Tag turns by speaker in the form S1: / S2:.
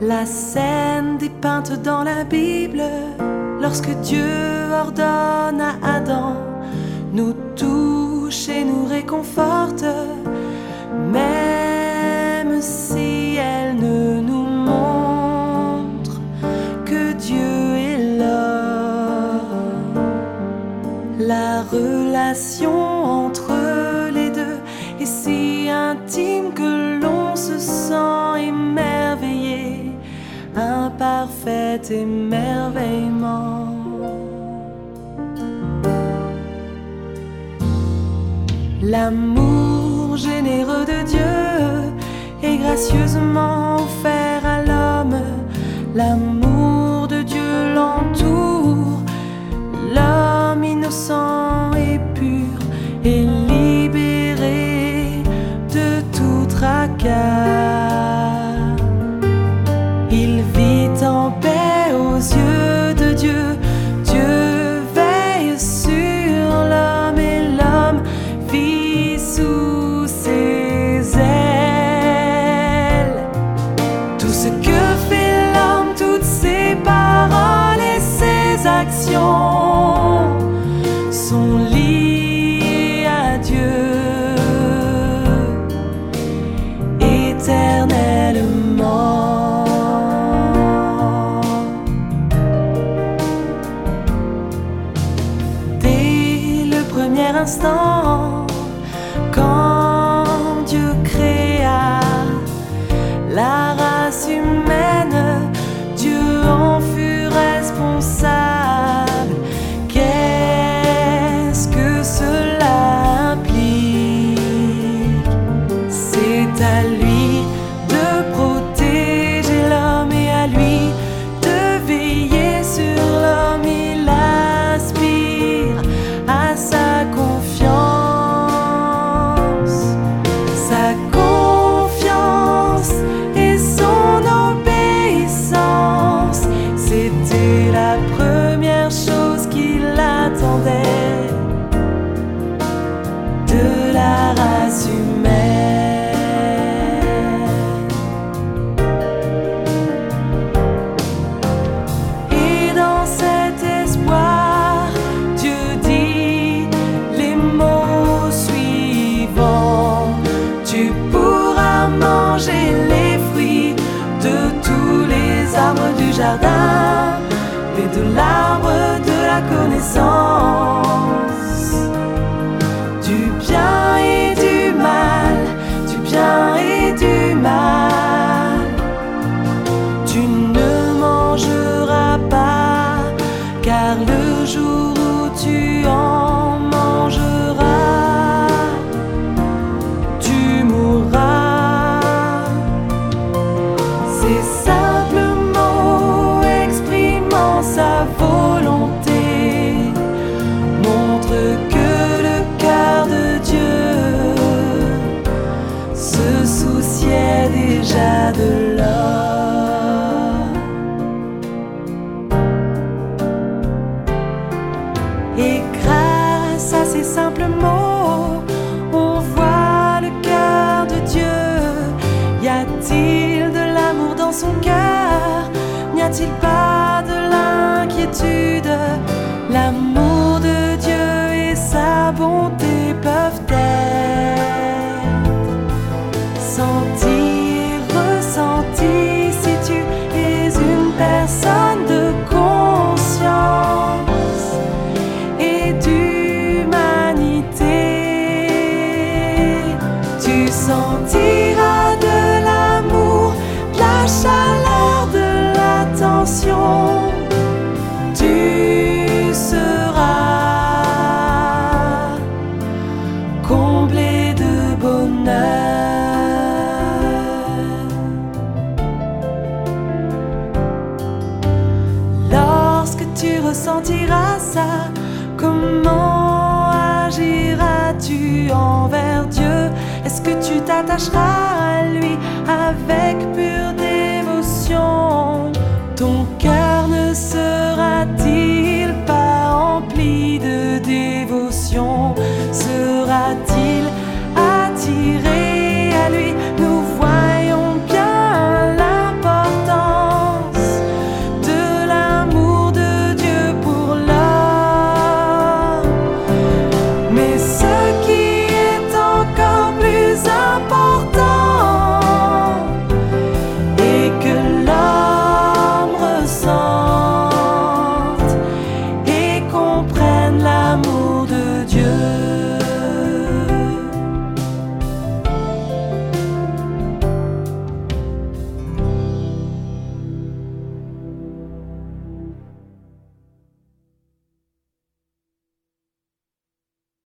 S1: La scène dépeinte dans la Bible, lorsque Dieu ordonne à Adam, nous touche et nous réconforte, même si elle ne nous montre que Dieu est là. La relation entre les deux est si intime émerveillement. L'amour généreux de Dieu est gracieusement offert à l'homme. L'amour de Dieu l'entoure. L'homme innocent et pur est libéré de tout tracas. Sont liées à Dieu éternellement. Dès le premier instant, de la race humaine. Et dans cet espoir, Dieu dit les mots suivants. Tu pourras manger les fruits de tous les arbres du jardin, mais de l'arbre de la connaissance sa volonté montrent que le cœur de Dieu se souciait déjà de l'homme. Et grâce à ces simples mots, on voit le cœur de Dieu. Y a-t-il de l'amour dans son cœur? N'y a-t-il pas tu ressentiras ça, comment agiras-tu envers Dieu? Est-ce que tu t'attacheras à lui avec pure